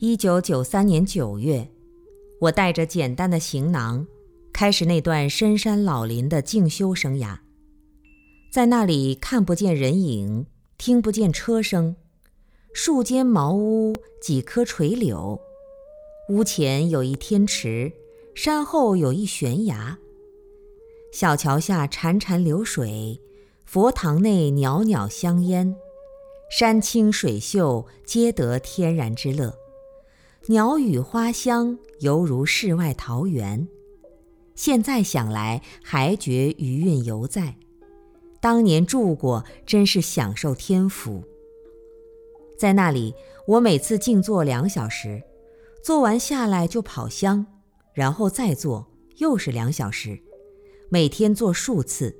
一九九三年九月，我带着简单的行囊，开始那段深山老林的静修生涯。在那里看不见人影，听不见车声，树间茅屋，几棵垂柳，屋前有一天池，山后有一悬崖。小桥下潺潺流水，佛堂内袅袅香烟，山清水秀，皆得天然之乐。鸟语花香，犹如世外桃源。现在想来，还觉余韵犹在。当年住过，真是享受天福。在那里，我每次静坐两小时，坐完下来就跑香，然后再坐，又是两小时。每天做数次，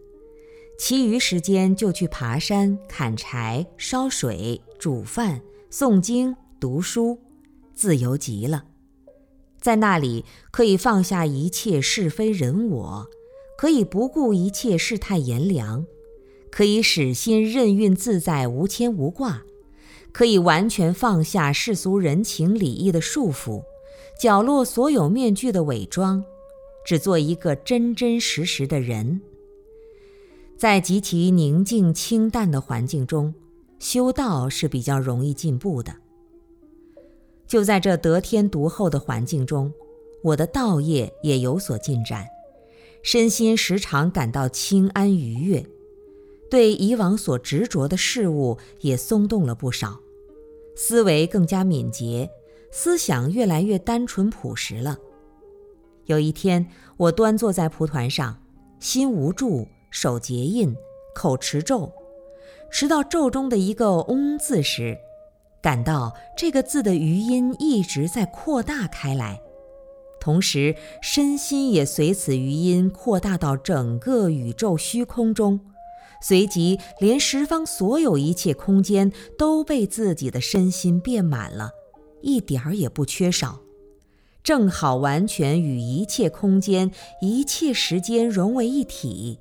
其余时间就去爬山、砍柴、烧水、煮饭、诵经、读书，自由极了。在那里可以放下一切是非人我，可以不顾一切世态炎凉，可以使心任运自在、无牵无挂，可以完全放下世俗人情礼义的束缚，角落所有面具的伪装。只做一个真真实实的人，在极其宁静清淡的环境中修道是比较容易进步的。就在这得天独厚的环境中，我的道业也有所进展，身心时常感到清安愉悦，对以往所执着的事物也松动了不少，思维更加敏捷，思想越来越单纯朴实了。有一天，我端坐在蒲团上，心无住，手结印，口持咒，持到咒中的一个“嗡”字时，感到这个字的余音一直在扩大开来，同时身心也随此余音扩大到整个宇宙虚空中，随即连十方所有一切空间都被自己的身心变满了，一点儿也不缺少。正好完全与一切空间、一切时间融为一体。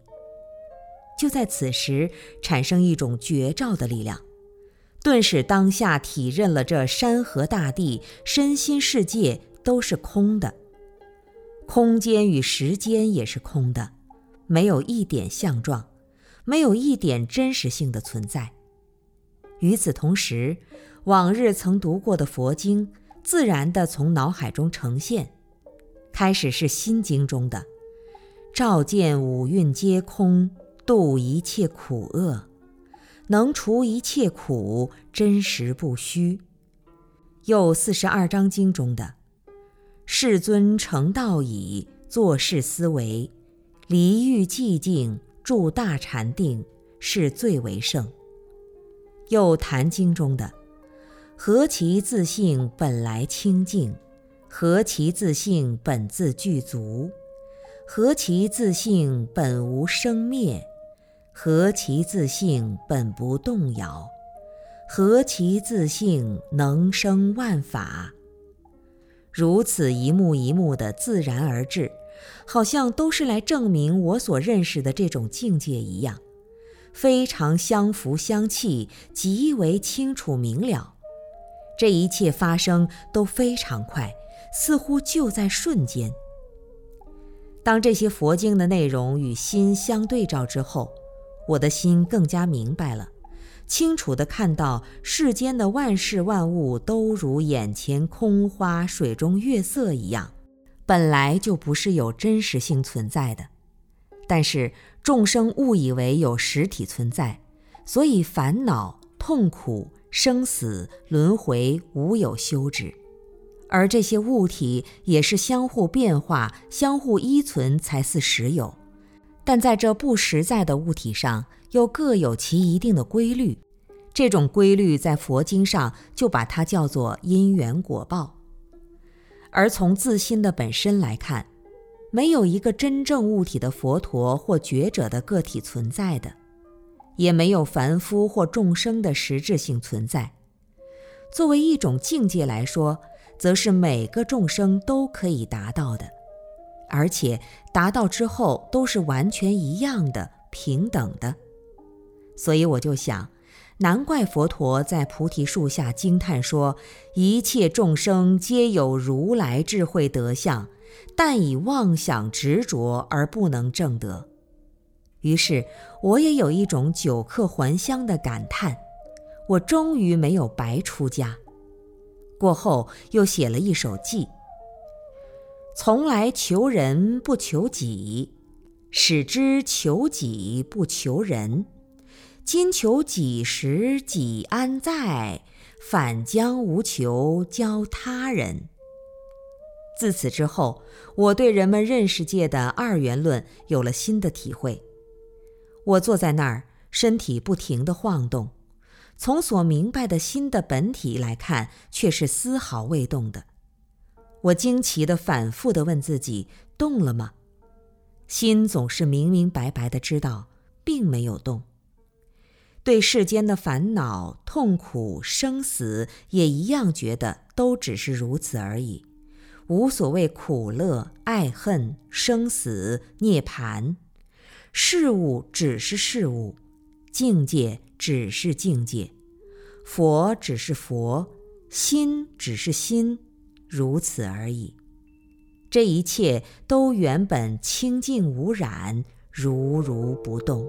就在此时，产生一种绝照的力量，顿时当下体认了这山河大地、身心世界都是空的，空间与时间也是空的，没有一点相状，没有一点真实性的存在。与此同时，往日曾读过的佛经。自然地从脑海中呈现，开始是心经中的“照见五蕴皆空，度一切苦厄，能除一切苦，真实不虚”，又四十二章经中的“世尊成道已，做事思维，离欲寂静，住大禅定，是最为胜”，又坛经中的。何其自性本来清净，何其自性本自具足，何其自性本无生灭，何其自性本不动摇，何其自性能生万法。如此一幕一幕的自然而至，好像都是来证明我所认识的这种境界一样，非常相符相契，极为清楚明了。这一切发生都非常快，似乎就在瞬间。当这些佛经的内容与心相对照之后，我的心更加明白了，清楚地看到世间的万事万物都如眼前空花、水中月色一样，本来就不是有真实性存在的。但是众生误以为有实体存在，所以烦恼、痛苦。生死轮回无有休止，而这些物体也是相互变化、相互依存才似实有。但在这不实在的物体上，又各有其一定的规律。这种规律在佛经上就把它叫做因缘果报。而从自心的本身来看，没有一个真正物体的佛陀或觉者的个体存在的。也没有凡夫或众生的实质性存在。作为一种境界来说，则是每个众生都可以达到的，而且达到之后都是完全一样的、平等的。所以我就想，难怪佛陀在菩提树下惊叹说：“一切众生皆有如来智慧德相，但以妄想执着而不能证得。”于是，我也有一种久客还乡的感叹：我终于没有白出家。过后又写了一首偈：“从来求人不求己，使之求己不求人。”今求己时己安在？反将无求教他人。自此之后，我对人们认识界的二元论有了新的体会。我坐在那儿，身体不停地晃动，从所明白的新的本体来看，却是丝毫未动的。我惊奇地反复地问自己：动了吗？心总是明明白白地知道，并没有动。对世间的烦恼、痛苦、生死，也一样觉得都只是如此而已，无所谓苦乐、爱恨、生死、涅槃。事物只是事物，境界只是境界，佛只是佛，心只是心，如此而已。这一切都原本清净无染，如如不动。